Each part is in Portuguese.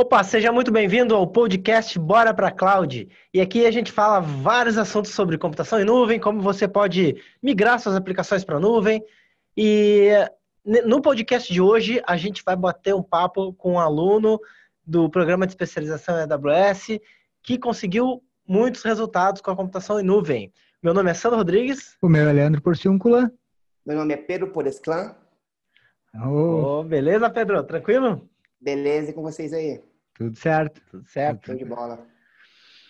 Opa, seja muito bem-vindo ao podcast Bora para Cloud. E aqui a gente fala vários assuntos sobre computação em nuvem, como você pode migrar suas aplicações para a nuvem. E no podcast de hoje a gente vai bater um papo com um aluno do programa de especialização em AWS que conseguiu muitos resultados com a computação em nuvem. Meu nome é Sandro Rodrigues. O meu é Leandro Porciúncula. Meu nome é Pedro Poresclan. Oh. oh, beleza, Pedro? Tranquilo? Beleza, e com vocês aí? Tudo certo. Tudo certo. Tudo de bola.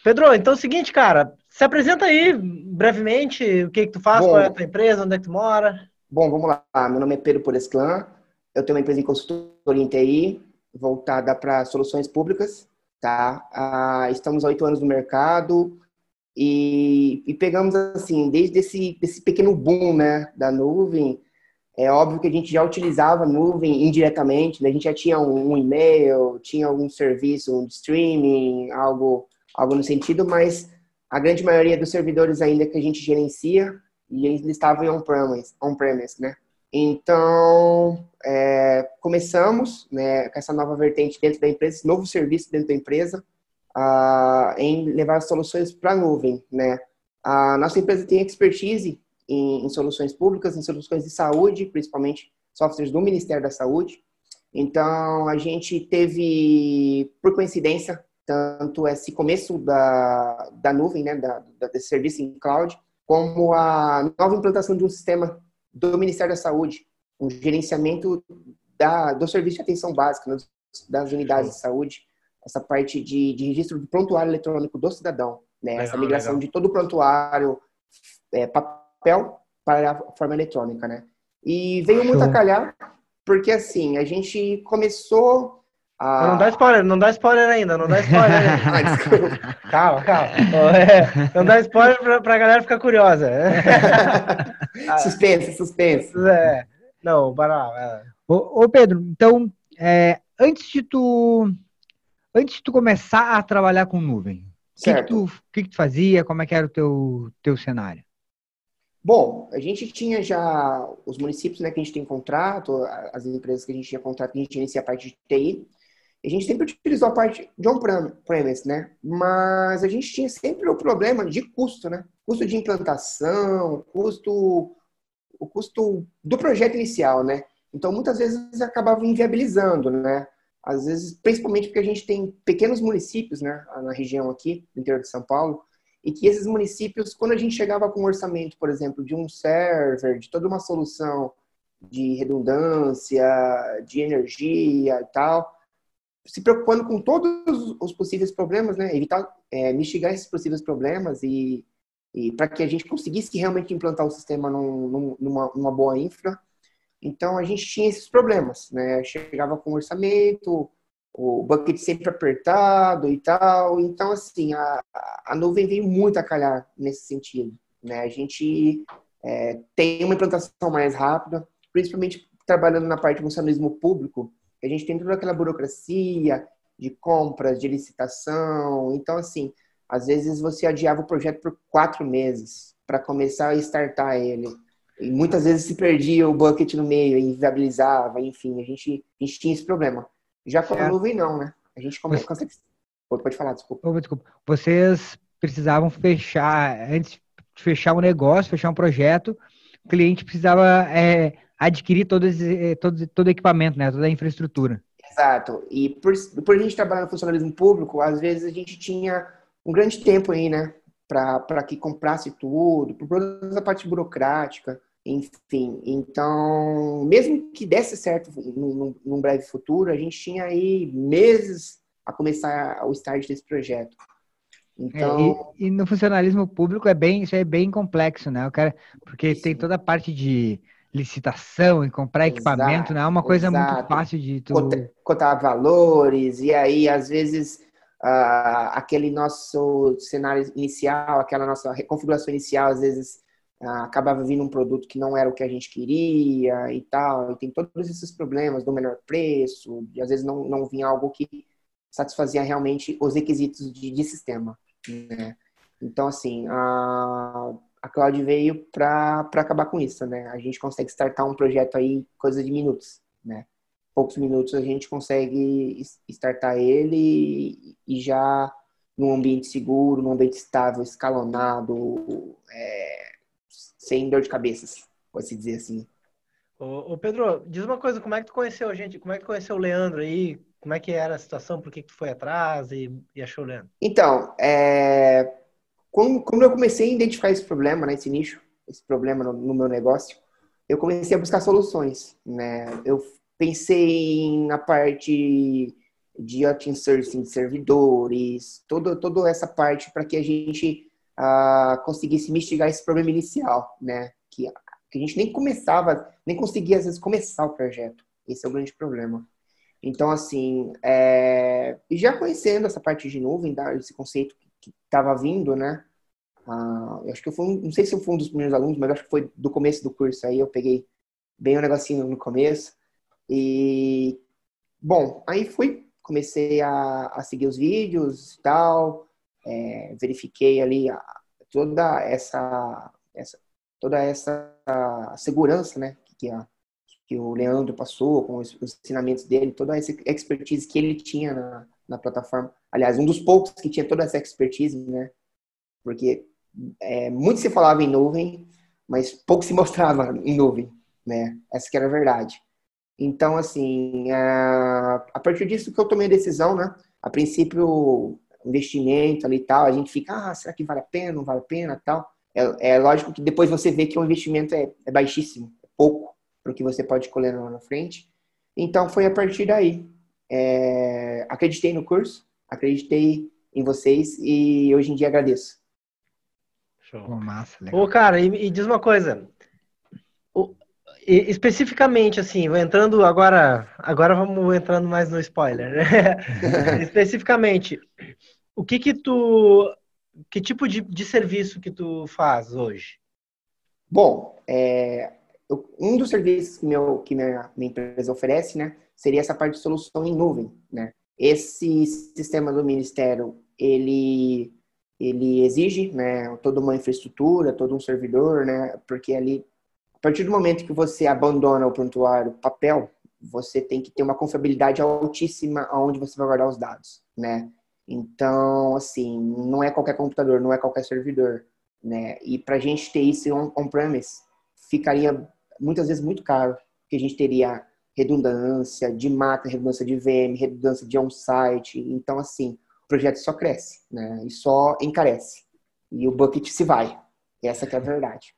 Pedro, então é o seguinte, cara, se apresenta aí brevemente, o que, que tu faz, Bom, qual é a tua empresa, onde é que tu mora? Bom, vamos lá. Meu nome é Pedro Poresclan, eu tenho uma empresa em consultoria em TI, voltada para soluções públicas, tá? Ah, estamos há oito anos no mercado e, e, pegamos, assim, desde esse, esse pequeno boom, né, da nuvem, é óbvio que a gente já utilizava nuvem indiretamente, né? a gente já tinha um, e-mail, tinha algum serviço um streaming, algo, algo no sentido, mas a grande maioria dos servidores ainda que a gente gerencia, eles estavam em on-premise, on-premise, né? Então, é, começamos né, com essa nova vertente dentro da empresa, esse novo serviço dentro da empresa, uh, em levar soluções para a nuvem, né? A nossa empresa tem expertise em, em, soluções públicas, em soluções de saúde, principalmente softwares do Ministério da Saúde. Então, a gente teve, por coincidência, tanto esse começo da, da nuvem, né, da, da, desse serviço em cloud, como a nova implantação de um sistema do Ministério da Saúde, um gerenciamento da, do serviço de atenção básica, das unidades de saúde, essa parte de, de registro do prontuário eletrônico do cidadão, né? Legal, essa migração legal. de todo o prontuário é, papel para a forma eletrônica, né? E veio muito a calhar, porque assim, a gente começou a... Não dá spoiler, não dá spoiler ainda, não dá spoiler ainda. ah, desculpa. Calma, calma. É, não dá spoiler pra, pra galera ficar curiosa. suspense, suspense. É. Não, para. É. Ô, ô, Pedro, então, é, antes de tu antes de tu começar a trabalhar com nuvem, o que, que, tu, que, que tu fazia? Como é que era o teu, teu cenário? Bom, a gente tinha já os municípios né, que a gente tem contrato, as empresas que a gente tinha contrato, que a gente inicia a parte de TI. A gente sempre utilizou a parte de on-premise, né? Mas a gente tinha sempre o problema de custo, né? Custo de implantação, custo, o custo do projeto inicial, né? Então, muitas vezes acabava inviabilizando, né? Às vezes, principalmente porque a gente tem pequenos municípios, né? Na região aqui, do interior de São Paulo, e que esses municípios, quando a gente chegava com um orçamento, por exemplo, de um server, de toda uma solução de redundância, de energia e tal, se preocupando com todos os possíveis problemas, né? Evitar, é, mitigar esses possíveis problemas e, e para que a gente conseguisse realmente implantar o sistema num, numa, numa boa infra. Então a gente tinha esses problemas, né? Chegava com orçamento, o bucket sempre apertado e tal. Então, assim, a, a nuvem veio muito a calhar nesse sentido. Né? A gente é, tem uma implantação mais rápida, principalmente trabalhando na parte de funcionalismo público, a gente tem toda aquela burocracia de compras, de licitação. Então, assim, às vezes você adiava o projeto por quatro meses para começar a startar ele. E muitas vezes se perdia o bucket no meio, inviabilizava, enfim, a gente, a gente tinha esse problema. Já com a nuvem, não, né? A gente começa, consegue. Pode falar, desculpa. Oh, desculpa. Vocês precisavam fechar, antes de fechar um negócio, fechar um projeto, o cliente precisava é, adquirir todo, esse, todo, todo o equipamento, né? toda a infraestrutura. Exato. E por, por a gente trabalhar no funcionalismo público, às vezes a gente tinha um grande tempo aí, né? Para que comprasse tudo, por toda a parte burocrática. Enfim, então, mesmo que desse certo num, num breve futuro, a gente tinha aí meses a começar o start desse projeto. Então... É, e, e, no funcionalismo público é bem, isso é bem complexo, né? O cara, porque tem toda a parte de licitação e comprar exato, equipamento, não é uma coisa exato. muito fácil de tu... cotar valores e aí às vezes uh, aquele nosso cenário inicial, aquela nossa configuração inicial, às vezes acabava vindo um produto que não era o que a gente queria e tal, e tem todos esses problemas do menor preço, e às vezes não, não vinha algo que satisfazia realmente os requisitos de, de sistema, né? Então, assim, a, a Cloud veio para acabar com isso, né? A gente consegue startar um projeto aí coisa de minutos, né? poucos minutos a gente consegue startar ele e já num ambiente seguro, num ambiente estável, escalonado, é, sem dor de cabeças, pode-se dizer assim. Ô, ô, Pedro, diz uma coisa, como é que tu conheceu a gente? Como é que tu conheceu o Leandro aí? Como é que era a situação? Por que, que tu foi atrás e, e achou o Leandro? Então, é, quando, quando, eu comecei a identificar esse problema, né, esse nicho, esse problema no, no meu negócio, eu comecei a buscar soluções, né? Eu pensei na parte de outsourcing de servidores, toda, toda essa parte para que a gente uh, conseguisse mitigar esse problema inicial, né? Que, que a gente nem começava, nem conseguia às vezes começar o projeto. Esse é o grande problema. Então, assim, é... já conhecendo essa parte de nuvem, esse conceito que estava vindo, né? Uh, eu acho que eu fui, não sei se eu fui um dos primeiros alunos, mas acho que foi do começo do curso aí, eu peguei bem o negocinho no começo. E, bom, aí fui comecei a, a seguir os vídeos e tal, é, verifiquei ali a, toda essa, essa, toda essa segurança, né, que, a, que o Leandro passou com os, os, ensinamentos dele, toda essa expertise que ele tinha na, na plataforma. Aliás, um dos poucos que tinha toda essa expertise, né, porque é, muito se falava em nuvem, mas pouco se mostrava em nuvem, né, essa que era a verdade. Então, assim, a partir disso que eu tomei a decisão, né? A princípio, investimento ali e tal, a gente fica, ah, será que vale a pena, não vale a pena tal. É, é lógico que depois você vê que o investimento é, é baixíssimo, é pouco para o que você pode colher lá na frente. Então, foi a partir daí. É, acreditei no curso, acreditei em vocês e hoje em dia agradeço. Show. massa, legal. Ô, cara, e, e diz uma coisa, e, especificamente, assim, entrando agora, agora vamos entrando mais no spoiler, né? especificamente, o que que tu, que tipo de, de serviço que tu faz hoje? Bom, é, eu, um dos serviços que, meu, que minha, minha empresa oferece, né, seria essa parte de solução em nuvem, né? Esse sistema do Ministério, ele ele exige, né, toda uma infraestrutura, todo um servidor, né, porque ali a partir do momento que você abandona o prontuário papel, você tem que ter uma confiabilidade altíssima aonde você vai guardar os dados, né? Então, assim, não é qualquer computador, não é qualquer servidor, né? E para a gente ter isso on-premise, ficaria muitas vezes muito caro, porque a gente teria redundância de máquina, redundância de VM, redundância de on-site. Então, assim, o projeto só cresce, né? E só encarece. E o bucket se vai. Essa é a verdade.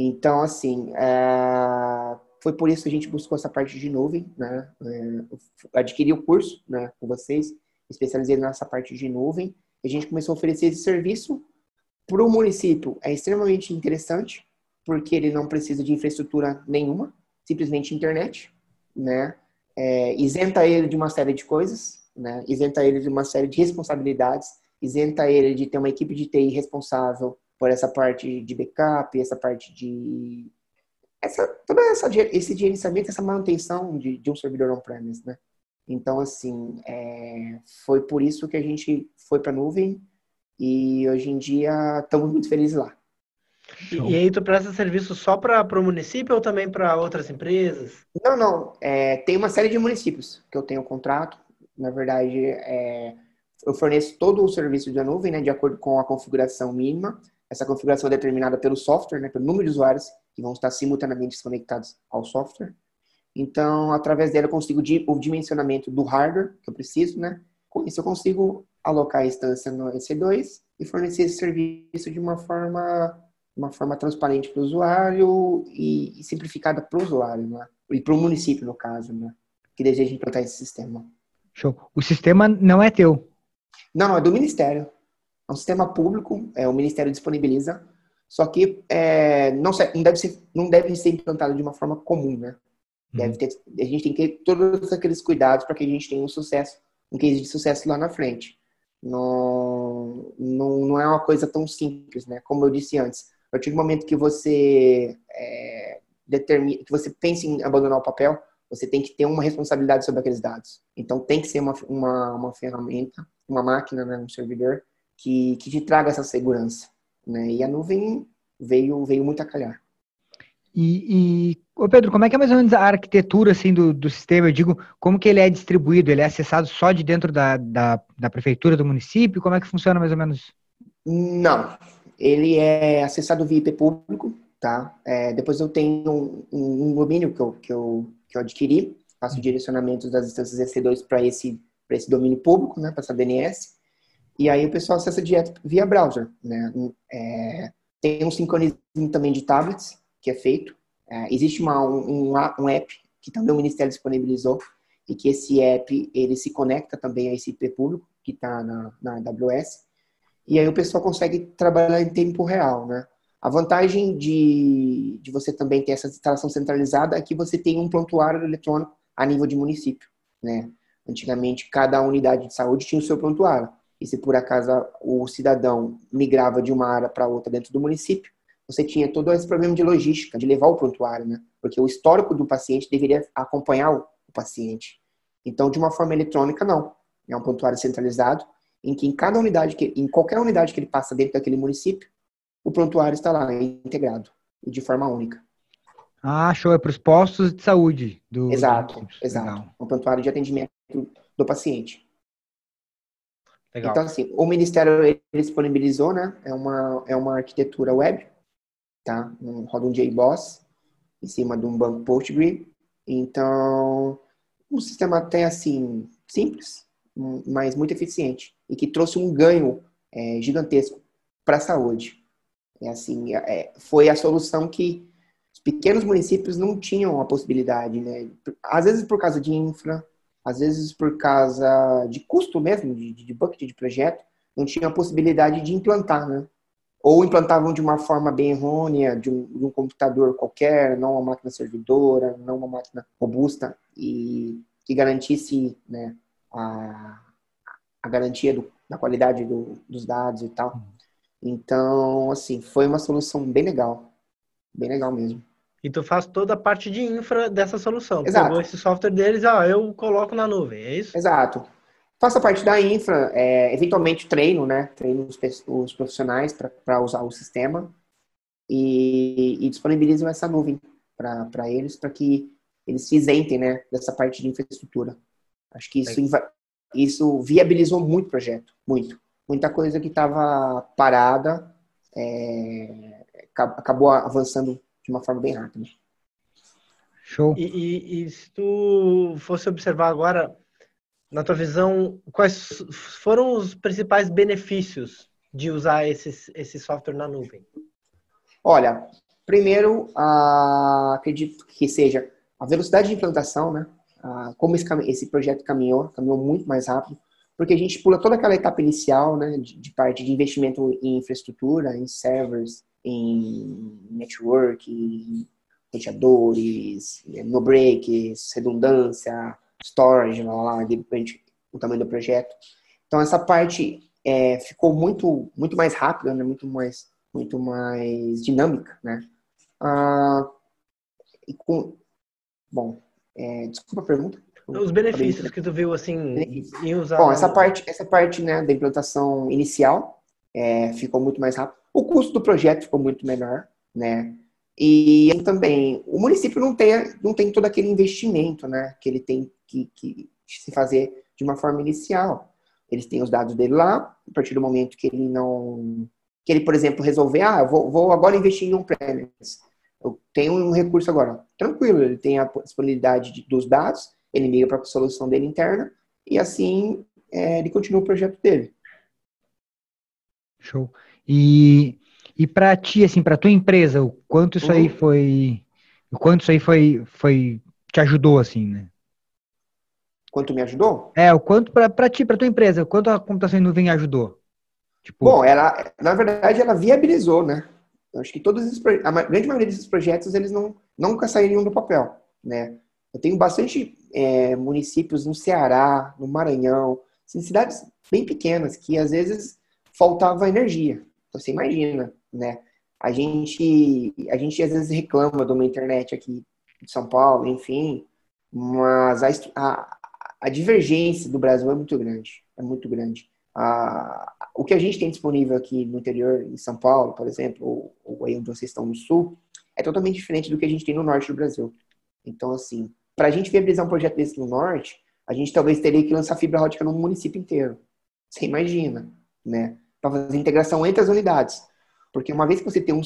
Então, assim, é... foi por isso que a gente buscou essa parte de nuvem, né? É... Adquiri o curso, né, com vocês, especializei nessa parte de nuvem. A gente começou a oferecer esse serviço para o município. É extremamente interessante, porque ele não precisa de infraestrutura nenhuma, simplesmente internet, né? É... isenta ele de uma série de coisas, né? Isenta ele de uma série de responsabilidades, isenta ele de ter uma equipe de TI responsável por essa parte de backup, essa parte de essa toda essa esse gerenciamento, essa manutenção de, de um servidor on-premise, né? Então assim, é, foi por isso que a gente foi para a nuvem e hoje em dia estamos muito felizes lá. E, e aí tu presta serviço só para o município ou também para outras empresas? Não, não. É, tem uma série de municípios que eu tenho contrato. Na verdade, é, eu forneço todo o serviço da nuvem, né, de acordo com a configuração mínima. Essa configuração é determinada pelo software, né, pelo número de usuários que vão estar simultaneamente conectados ao software. Então, através dela, eu consigo o dimensionamento do hardware que eu preciso, né? Com isso, eu consigo alocar a instância no EC2 e fornecer esse serviço de uma forma, uma forma transparente para o usuário e, e simplificada para o usuário, né? E para o município, no caso, né? Que deseja implantar esse sistema. Show. O sistema não é teu? Não, é do Ministério. É um sistema público, é, o Ministério disponibiliza, só que é, não, não, deve ser, não deve ser implantado de uma forma comum, né? Deve uhum. ter, a gente tem que ter todos aqueles cuidados para que a gente tenha um sucesso, um case de sucesso lá na frente. Não, não, não é uma coisa tão simples, né? Como eu disse antes, a partir do momento que você é, determina, que você pense em abandonar o papel, você tem que ter uma responsabilidade sobre aqueles dados. Então tem que ser uma, uma, uma ferramenta, uma máquina, né, um servidor que, que te traga essa segurança. Né? E a nuvem veio, veio muito a calhar. E, e ô Pedro, como é que é mais ou menos a arquitetura assim, do, do sistema? Eu digo, como que ele é distribuído? Ele é acessado só de dentro da, da, da prefeitura do município? Como é que funciona mais ou menos? Não, ele é acessado via IP público, tá? É, depois eu tenho um, um, domínio que eu, que, eu, que eu adquiri, faço direcionamentos das instâncias EC2 para esse, esse domínio público, né, para essa DNS, e aí o pessoal acessa direto via browser, né? É, tem um sincronismo também de tablets, que é feito. É, existe uma, um, um app que também o Ministério disponibilizou, e que esse app, ele se conecta também a esse IP público, que está na, na AWS, e aí o pessoal consegue trabalhar em tempo real, né? A vantagem de, de você também ter essa instalação centralizada é que você tem um prontuário eletrônico a nível de município, né? Antigamente, cada unidade de saúde tinha o seu prontuário. E se por acaso o cidadão migrava de uma área para outra dentro do município, você tinha todo esse problema de logística, de levar o prontuário, né? Porque o histórico do paciente deveria acompanhar o, paciente. Então, de uma forma eletrônica, não. É um prontuário centralizado, em que em cada unidade, que, em qualquer unidade que ele passa dentro daquele município, o prontuário está lá integrado e de forma única. Ah, show. É para os postos de saúde. Do, exato, do... exato. Legal. Um prontuário de atendimento do paciente. Legal. Então, assim, o Ministério ele disponibilizou, né? É uma, é uma arquitetura web, tá? Um, roda um JBoss em cima de um banco Postgre. Então, um sistema até assim, simples, mas muito eficiente. E que trouxe um ganho é, gigantesco para a saúde. É assim, é, foi a solução que os pequenos municípios não tinham a possibilidade, né? Às vezes por causa de infra, às vezes por causa de custo mesmo, de, de bucket de projeto, não tinham a possibilidade de implantar, né? Ou implantavam de uma forma bem errônea, de um, de um computador qualquer, não uma máquina servidora, não uma máquina robusta e que garantisse né, a, a garantia do, da qualidade do, dos dados e tal. Então, assim, foi uma solução bem legal. Bem legal mesmo. E tu faz toda a parte de infra dessa solução. Exato. Pegou esse software deles, ó, eu coloco na nuvem, é isso? Exato. Faço a parte da infra, é, eventualmente treino, né? Treino os, profissionais para usar o sistema e, e disponibilizo essa nuvem para eles, para que eles se isentem, né, dessa parte de infraestrutura. Acho que isso, é. isso viabilizou muito o projeto, muito. Muita coisa que estava parada é, acabou avançando de uma forma bem rápida. Show. E, e, e, se tu fosse observar agora, na tua visão, quais foram os principais benefícios de usar esse, esse software na nuvem? Olha, primeiro, ah, acredito que seja a velocidade de implantação, né? Ah, como esse, esse, projeto caminhou, caminhou muito mais rápido, porque a gente pula toda aquela etapa inicial, né, de, de parte de investimento em infraestrutura, em servers, em network, em roteadores, no breaks, redundância, storage, lá, lá, depende o tamanho do projeto. Então essa parte é, ficou muito muito mais rápida, né? muito mais muito mais dinâmica, né? Ah, e com bom, é, desculpa a pergunta. Os benefícios que tu viu assim em usar. Bom, essa parte essa parte né da implantação inicial é, ficou muito mais rápido. O custo do projeto ficou muito menor, né? E também o município não tem, não tem todo aquele investimento, né? Que ele tem que, que se fazer de uma forma inicial. Eles têm os dados dele lá, a partir do momento que ele não. Que ele, por exemplo, resolver, ah, vou, vou agora investir em um premise. Eu tenho um recurso agora. Tranquilo, ele tem a disponibilidade de, dos dados, ele liga para a solução dele interna e assim é, ele continua o projeto dele. Show. E, e para ti, assim, para tua empresa, o quanto isso uhum. aí foi, o quanto isso aí foi, foi te ajudou, assim, né? Quanto me ajudou? É, o quanto para ti, para tua empresa, o quanto a computação em nuvem ajudou? Tipo... Bom, ela, na verdade, ela viabilizou, né? Eu acho que todos esses, a grande maioria desses projetos, eles não, nunca sairiam do papel, né? Eu tenho bastante é, municípios no Ceará, no Maranhão, assim, cidades bem pequenas que às vezes faltava energia. Você imagina, né? A gente, a gente às vezes reclama de uma internet aqui de São Paulo, enfim, mas a, a, a divergência do Brasil é muito grande, é muito grande. A, o que a gente tem disponível aqui no interior, em São Paulo, por exemplo, ou, ou aí onde vocês estão no sul, é totalmente diferente do que a gente tem no norte do Brasil. Então, assim, para a gente viabilizar um projeto desse no norte, a gente talvez teria que lançar fibra ótica no município inteiro. Você imagina, né? Para fazer integração entre as unidades. Porque uma vez que você tem um,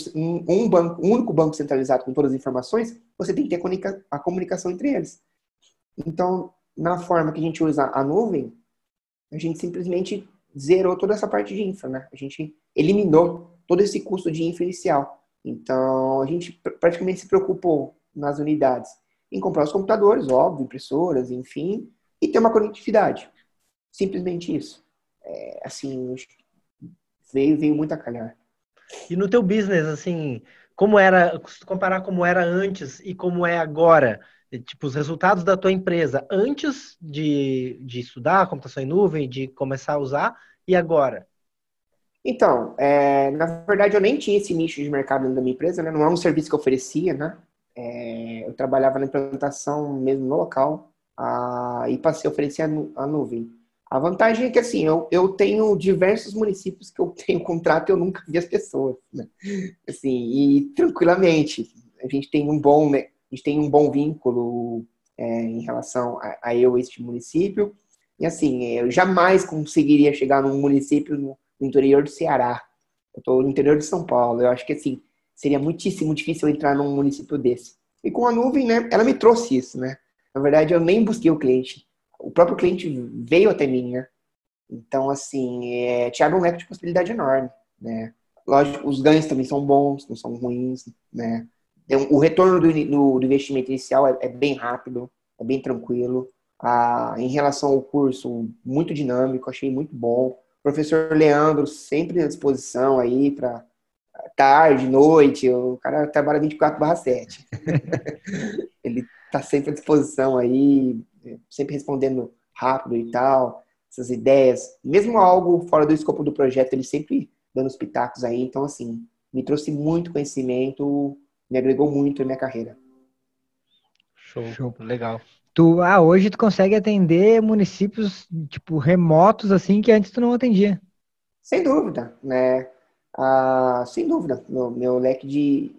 um, banco, um único banco centralizado com todas as informações, você tem que ter a, comunica a comunicação entre eles. Então, na forma que a gente usa a nuvem, a gente simplesmente zerou toda essa parte de infra, né? A gente eliminou todo esse custo de infra inicial. Então, a gente praticamente se preocupou nas unidades em comprar os computadores, óbvio, impressoras, enfim, e ter uma conectividade. Simplesmente isso. É, assim, veio, veio muito a calhar. E no teu business, assim, como era, comparar como era antes e como é agora, tipo, os resultados da tua empresa antes de, de estudar computação em nuvem, de começar a usar, e agora? Então, é, na verdade, eu nem tinha esse nicho de mercado dentro da minha empresa, né? Não é um serviço que eu oferecia, né? É, eu trabalhava na implantação mesmo no local a, e passei a oferecer a, a nuvem. A vantagem é que, assim, eu, eu tenho diversos municípios que eu tenho contrato e eu nunca vi as pessoas, né? Assim, e tranquilamente, a gente tem um bom, né? a gente tem um bom vínculo é, em relação a, a eu, este município. E, assim, eu jamais conseguiria chegar num município no, interior do Ceará. Eu estou no interior de São Paulo. Eu acho que, assim, seria muitíssimo difícil entrar num município desse. E com a nuvem, né, ela me trouxe isso, né? Na verdade, eu nem busquei o cliente o próprio cliente veio até mim, né? Então, assim, é, te abre um leque de possibilidade enorme, né? Lógico, os ganhos também são bons, não são ruins, né? O retorno do, do, do investimento inicial é, é, bem rápido, é bem tranquilo. Ah, em relação ao curso, muito dinâmico, achei muito bom. O professor Leandro sempre à disposição aí para tarde, noite, o cara trabalha 24 7. Ele está sempre à disposição aí, sempre respondendo rápido e tal, essas ideias. Mesmo algo fora do escopo do projeto, ele sempre dando os pitacos aí. Então, assim, me trouxe muito conhecimento, me agregou muito na minha carreira. Show, Show. legal. Tu, ah, hoje tu consegue atender municípios, tipo, remotos, assim, que antes tu não atendia. Sem dúvida, né? Ah, sem dúvida. Meu, meu leque de...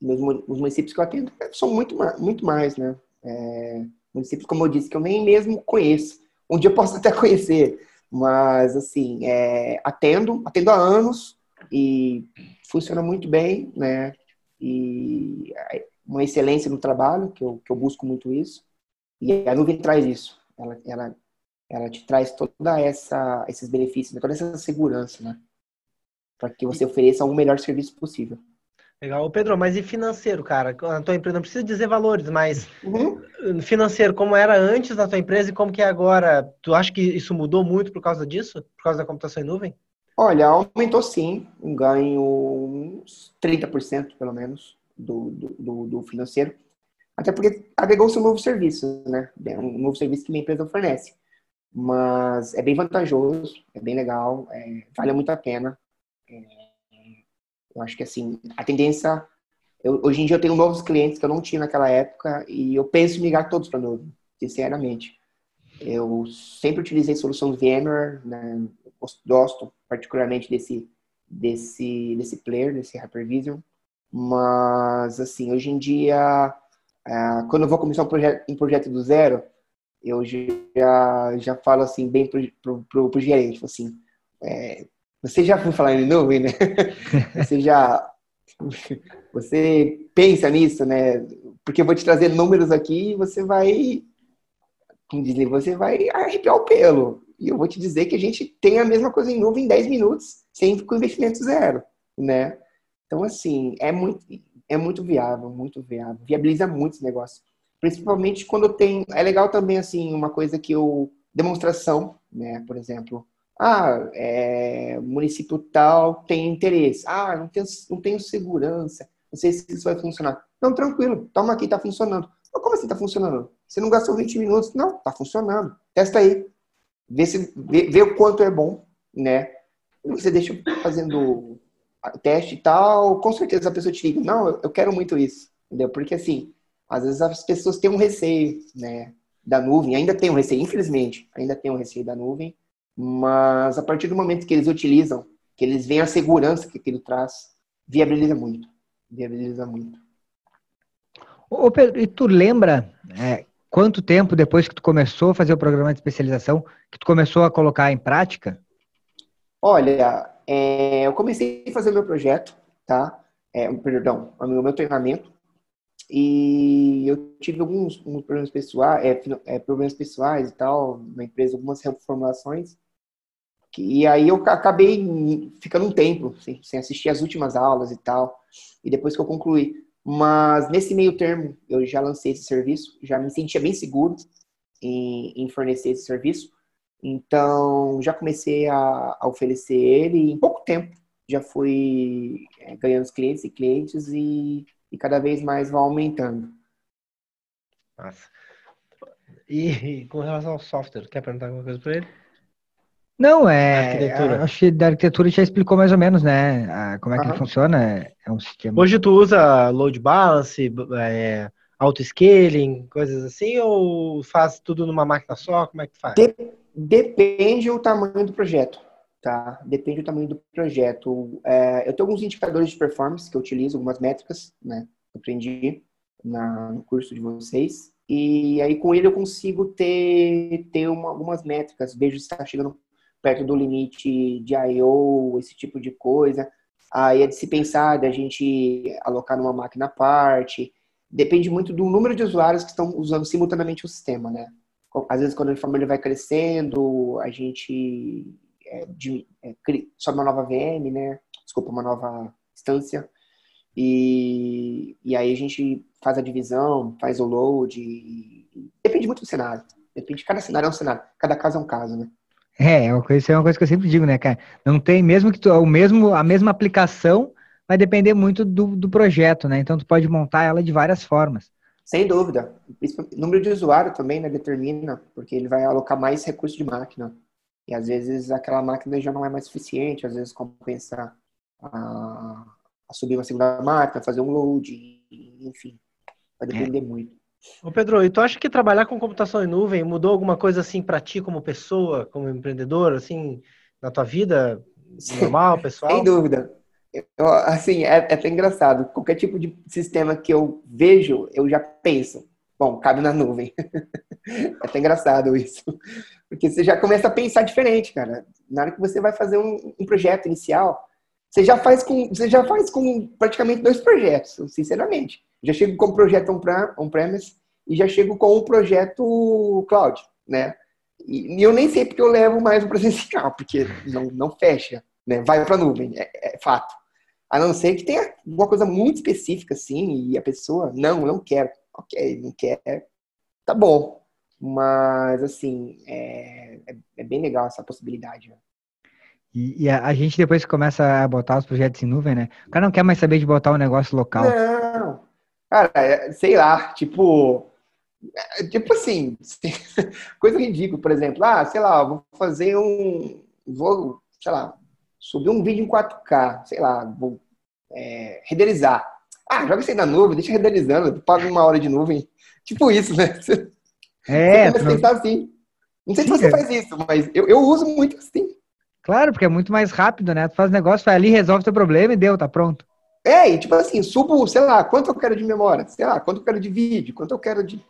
Meus, os municípios que eu atendo são muito, muito mais, né? É, municípios, como eu disse, que eu nem mesmo conheço. Um dia eu posso até conhecer, mas assim, é, atendo, atendo há anos e funciona muito bem, né? E uma excelência no trabalho, que eu, que eu busco muito isso. E a nuvem traz isso. Ela, ela, ela te traz toda essa esses benefícios, toda essa segurança, né? Para que você ofereça o melhor serviço possível. Legal. Pedro, mas e financeiro, cara? A tua empresa não precisa dizer valores, mas uhum. financeiro, como era antes da tua empresa e como que é agora? Tu acha que isso mudou muito por causa disso? Por causa da computação em nuvem? Olha, aumentou sim, um ganho uns 30% pelo menos do, do, do financeiro. Até porque agregou-se um novo serviço, né? É um novo serviço que minha empresa fornece. Mas é bem vantajoso, é bem legal, é, vale muito a pena. É, eu acho que assim, a tendência. Eu, hoje em dia eu tenho novos clientes que eu não tinha naquela época e eu penso em migrar todos para novo, sinceramente. Eu sempre utilizei soluções VMware, né? gosto particularmente desse, desse, desse player, desse Hypervision. Mas, assim, hoje em dia, uh, quando eu vou começar um projeto, um projeto do zero, eu já, já falo assim, bem pro, pro gerente, assim, é, você já foi falar em nuvem, né? Você já. Você pensa nisso, né? Porque eu vou te trazer números aqui e você vai. Como dizer, você vai arrepiar o pelo. E eu vou te dizer que a gente tem a mesma coisa em nuvem em 10 minutos, sempre com investimento zero, né? Então, assim, é muito, é muito viável, muito viável. Viabiliza muito esse negócio. Principalmente quando tem. É legal também, assim, uma coisa que eu. Demonstração, né? Por exemplo ah, é, município tal tem interesse. Ah, não tenho, não tenho segurança. Não sei se isso vai funcionar. Não, tranquilo. Toma aqui, tá funcionando. Mas como assim tá funcionando? Você não gastou 20 minutos? Não, tá funcionando. Testa aí. Vê, se, vê, vê o quanto é bom, né? Você deixa fazendo teste e tal, com certeza a pessoa te liga. Não, eu, quero muito isso. Entendeu? Porque assim, às vezes as pessoas têm um receio, né? Da nuvem, ainda tem um receio, infelizmente, ainda tem um receio da nuvem mas a partir do momento que eles utilizam, que eles veem a segurança que aquilo traz, viabiliza muito. Viabiliza muito. Ô Pedro, e tu lembra é, quanto tempo depois que tu começou a fazer o programa de especialização que tu começou a colocar em prática? Olha, é, eu comecei a fazer meu projeto, tá? É, perdão, o meu treinamento e eu tive alguns, alguns problemas pessoais, é, é, problemas pessoais e tal na empresa, algumas reformulações. E aí eu acabei ficando um tempo sem, assistir as últimas aulas e tal. E depois que eu concluí. Mas nesse meio termo, eu já lancei esse serviço, já me sentia bem seguro em, em fornecer esse serviço. Então, já comecei a, a, oferecer ele e em pouco tempo já fui é, ganhando clientes e clientes e e cada vez mais vai aumentando. Nossa. E, com relação ao software, quer perguntar alguma coisa para ele? Não, é. Acho que da arquitetura já explicou mais ou menos, né? A, como é que ele funciona. É, um sistema. Hoje tu usa load balance, é, auto-scaling, coisas assim, ou faz tudo numa máquina só? Como é que faz? De, depende do tamanho do projeto tá? Depende do tamanho do projeto. É, eu tenho alguns indicadores de performance que eu utilizo, algumas métricas, né? Aprendi na, no curso de vocês. E aí com ele eu consigo ter, ter uma, algumas métricas. Vejo se está chegando perto do limite de I.O., esse tipo de coisa. Aí é de se pensar da gente alocar numa máquina à parte. Depende muito do número de usuários que estão usando simultaneamente o sistema, né? Às vezes, quando a família vai crescendo, a gente é, de, é, sobe uma nova VM, né? Desculpa, uma nova instância. E, e aí a gente faz a divisão, faz o load. E, depende muito do cenário. Depende, cada cenário é um cenário, cada caso é um caso, né? É, é isso é uma coisa que eu sempre digo, né, cara? Não tem, mesmo que tu, o mesmo, a mesma aplicação vai depender muito do, do projeto, né? Então tu pode montar ela de várias formas. Sem dúvida. O número de usuário também né, determina, porque ele vai alocar mais recursos de máquina. E às vezes aquela máquina já não é mais suficiente, às vezes compensa a, a subir uma segunda máquina, fazer um load, enfim, vai depender é. muito. Ô Pedro, e tu acha que trabalhar com computação em nuvem mudou alguma coisa assim para ti como pessoa, como empreendedor, assim, na tua vida normal, pessoal? Sem dúvida. Eu, assim, é, é até engraçado. Qualquer tipo de sistema que eu vejo, eu já penso, bom, cabe na nuvem. é até engraçado isso. Porque você já começa a pensar diferente, cara. Na hora que você vai fazer um, um projeto inicial, você já faz com você já faz com praticamente dois projetos, sinceramente. Já chego com o projeto on-premise e já chego com o projeto cloud, né? E, eu nem sei porque eu levo mais o presencial, porque não, não fecha, né? Vai para a nuvem, é, é, fato. A não ser que tenha uma coisa muito específica, assim, e a pessoa, não, não quero. Ok, não quer, tá bom. Mas, assim, é, é, é bem legal essa possibilidade. Né? E, e a, a, gente depois começa a botar os projetos em nuvem, né? O cara não quer mais saber de botar um negócio local. Não. Cara, é, sei lá, tipo. É, tipo assim, coisa ridícula, por exemplo. Ah, sei lá, vou fazer um. Vou, sei lá, subir um vídeo em 4K, sei lá, vou é, renderizar. Ah, joga isso aí na nuvem, deixa renderizando, paga uma hora de nuvem. Tipo isso, né? É, você começa a assim. Não sei Sim, se você é. faz isso, mas eu, eu uso muito assim. Claro, porque é muito mais rápido, né? Tu faz negócio, vai ali, resolve teu problema e deu, tá pronto. É, e tipo assim, subo, sei lá, quanto eu quero de memória, sei lá, quanto eu quero de vídeo, quanto eu quero de,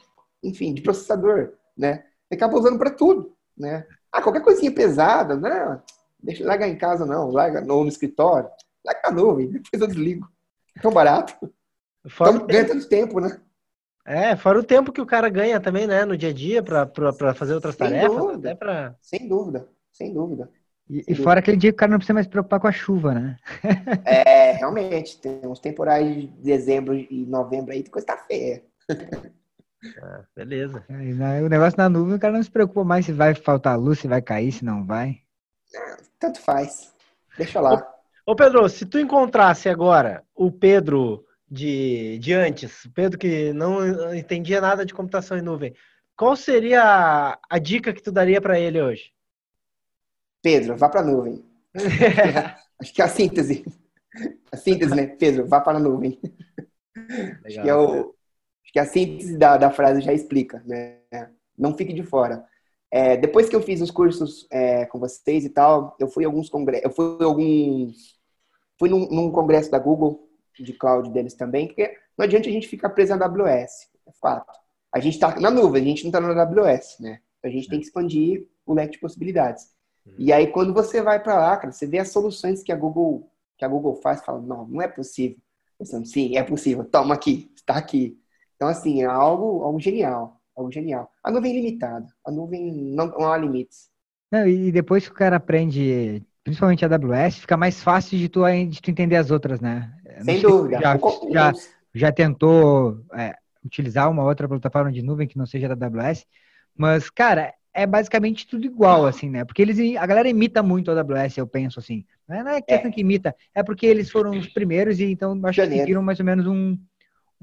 enfim, de processador, né? Você acaba usando para tudo, né? Ah, qualquer coisinha pesada, né? Deixa largar em casa não, larga no, no escritório, larga na nuvem, depois eu desligo. É tão barato. Fora então, ganha tanto tempo, né? É, fora o tempo que o cara ganha também, né, no dia a dia, para fazer outras sem tarefas. Dúvida. Até pra... Sem dúvida, sem dúvida. E, e fora aquele dia que o cara não precisa mais se preocupar com a chuva, né? é, realmente. Tem uns temporais de dezembro e novembro aí, coisa tá feia. Ah, beleza. É, o negócio na nuvem, o cara não se preocupa mais se vai faltar luz, se vai cair, se não vai. tanto faz. Deixa lá. Ô, ô, Pedro, se tu encontrasse agora o Pedro de, de antes, Pedro que não entendia nada de computação em nuvem, qual seria a, a dica que tu daria para ele hoje? Pedro, vá para a nuvem. Acho que é a síntese. A síntese, né? Pedro, vá para a nuvem. Legal. Acho, que é o, acho que a síntese da, da frase já explica, né? Não fique de fora. É, depois que eu fiz os cursos é, com vocês e tal, eu fui alguns congressos, eu fui alguns, fui num, num congresso da Google de cloud deles também, porque Não adianta a gente ficar preso na AWS, é fato. A gente está na nuvem, a gente não está na AWS, né? A gente tem que expandir o leque de possibilidades. E aí, quando você vai para lá, cara, você vê as soluções que a Google, que a Google faz, fala, não, não é possível. Pensando, sim, é possível, toma aqui, está aqui. Então, assim, é algo, algo genial, algo genial. A nuvem é limitada, a nuvem não, não há limites. Não, e depois que o cara aprende, principalmente a AWS, fica mais fácil de tu, de tu entender as outras, né? Sem dúvida. Já, já, já tentou é, utilizar uma outra plataforma de nuvem que não seja da AWS, mas, cara, é basicamente tudo igual, assim, né? Porque eles, a galera imita muito a AWS, eu penso assim. Não é, é questão é. que imita, é porque eles foram os primeiros e então acho que seguiram mais ou menos um,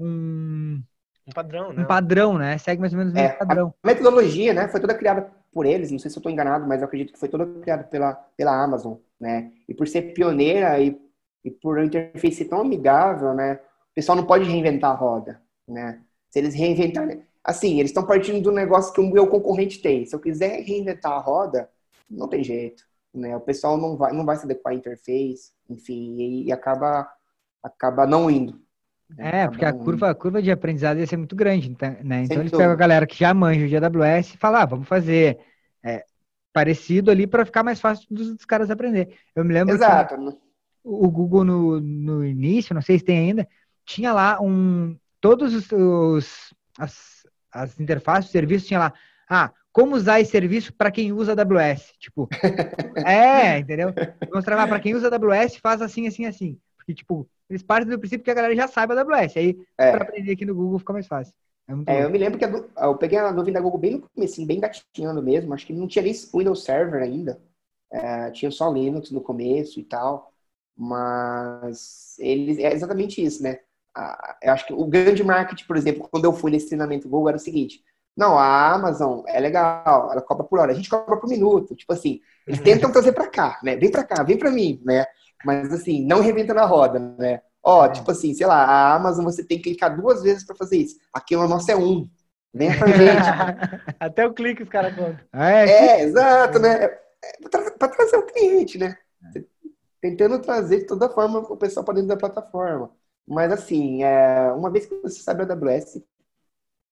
um um padrão, né? Um padrão, né? Segue mais ou menos o mesmo é, padrão. A metodologia, né? Foi toda criada por eles. Não sei se eu estou enganado, mas eu acredito que foi toda criada pela, pela Amazon, né? E por ser pioneira e, e por a interface tão amigável, né? O pessoal não pode reinventar a roda, né? Se eles reinventarem... Assim, eles estão partindo do negócio que o meu concorrente tem. Se eu quiser reinventar a roda, não tem jeito, né? O pessoal não vai, não vai se adequar à interface, enfim, e, acaba, acaba não indo, é, porque a curva, a curva de aprendizado ia ser muito grande, então, né? Então eles pegam a galera que já manja de AWS e falam, ah, vamos fazer é, parecido ali para ficar mais fácil dos, dos, caras aprender. Eu me lembro Exato. que o Google no, no início, não sei se tem ainda, tinha lá um todos os, os as, as interfaces, os serviços tinha lá, ah, como usar esse serviço para quem usa AWS, tipo, é, entendeu? Mostrava para quem usa AWS faz assim, assim, assim, porque tipo eles partem do princípio que a galera já sabe a AWS. Aí, é. para aprender aqui no Google fica mais fácil. É, é eu me lembro que a, eu peguei a nuvem da Google bem no começo, bem gatinhando mesmo. Acho que não tinha nem Windows Server ainda. É, tinha só Linux no começo e tal. Mas eles é exatamente isso, né? Eu acho que o grande marketing, por exemplo, quando eu fui nesse treinamento Google, era o seguinte: não, a Amazon é legal, ela cobra por hora, a gente cobra por minuto. Tipo assim, eles tentam trazer para cá, né? Vem para cá, vem para mim, né? Mas assim, não reventa na roda, né? Ó, é. tipo assim, sei lá, a Amazon você tem que clicar duas vezes para fazer isso. Aqui o nosso é um. Vem pra gente. Até o clique os caras contam. É, é, exato, né? É, para trazer o cliente, né? Tentando trazer de toda forma o pessoal para dentro da plataforma. Mas assim, é, uma vez que você sabe a AWS,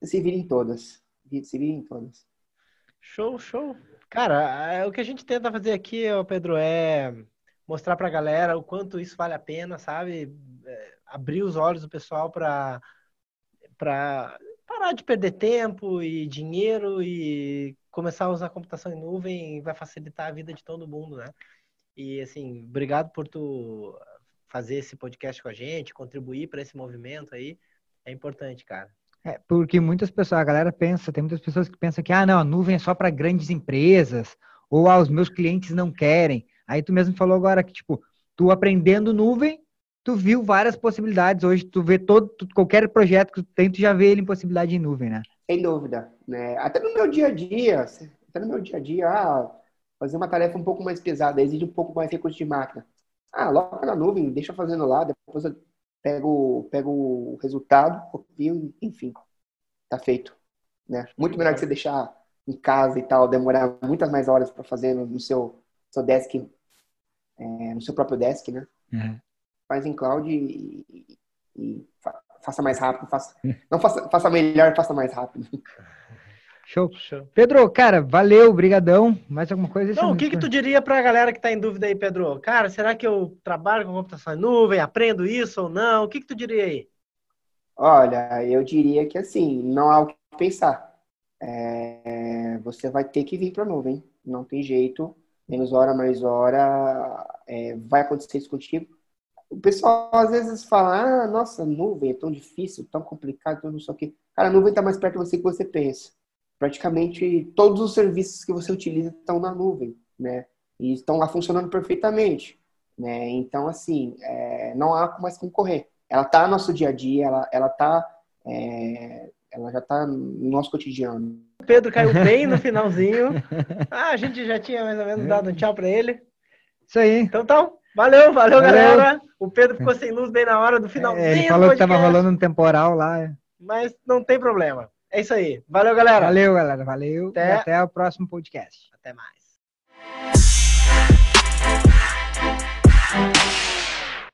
se vira em todas. Se vira em todas. Show, show. Cara, é, o que a gente tenta fazer aqui, Pedro, é mostrar para a galera o quanto isso vale a pena, sabe? É, abrir os olhos do pessoal para para parar de perder tempo e dinheiro e começar a usar computação em nuvem vai facilitar a vida de todo mundo, né? E assim, obrigado por tu fazer esse podcast com a gente, contribuir para esse movimento aí. É importante, cara. É, porque muitas pessoas, a galera pensa, tem muitas pessoas que pensam que ah, não, a nuvem é só para grandes empresas, ou ah, os meus clientes não querem. Aí tu mesmo falou agora que, tipo, tu aprendendo nuvem, tu viu várias possibilidades. Hoje tu vê todo, tu, qualquer projeto que tu tem, tu já vê ele em possibilidade em nuvem, né? Sem dúvida. Né? Até no meu dia a dia, até no meu dia a dia, ah, fazer uma tarefa um pouco mais pesada, exige um pouco mais recurso de máquina. Ah, logo na nuvem, deixa fazendo lá, depois eu pego, pego o resultado, copio, enfim, tá feito. Né? Muito melhor que você deixar em casa e tal, demorar muitas mais horas para fazer no seu, seu desk é, no seu próprio desk, né? Uhum. Faz em cloud e, e, e faça mais rápido, faça, não faça, faça melhor, faça mais rápido. Show. Show. Pedro, cara, valeu, brigadão. Mais alguma coisa? Não, o que, que tu diria para a galera que está em dúvida aí, Pedro? Cara, será que eu trabalho com computação em nuvem, aprendo isso ou não? O que, que tu diria aí? Olha, eu diria que assim, não há o que pensar. É, você vai ter que vir para a nuvem, não tem jeito menos hora, mais hora, é, vai acontecer isso contigo. O pessoal às vezes fala, ah, nossa, nuvem é tão difícil, tão complicado, tudo isso aqui. Cara, a nuvem está mais perto de você que você pensa. Praticamente todos os serviços que você utiliza estão na nuvem, né? E estão lá funcionando perfeitamente, né? Então, assim, é, não há mais como correr. Ela está no nosso dia a dia, ela, ela tá, é, ela já está no nosso cotidiano. O Pedro caiu bem no finalzinho. Ah, a gente já tinha mais ou menos dado um tchau para ele. Isso aí. Então, então valeu, valeu, valeu, galera. O Pedro ficou sem luz bem na hora do finalzinho. É, ele falou que estava rolando um temporal lá. Mas não tem problema. É isso aí. Valeu, galera. Valeu, galera. Valeu. Até, até o próximo podcast. Até mais.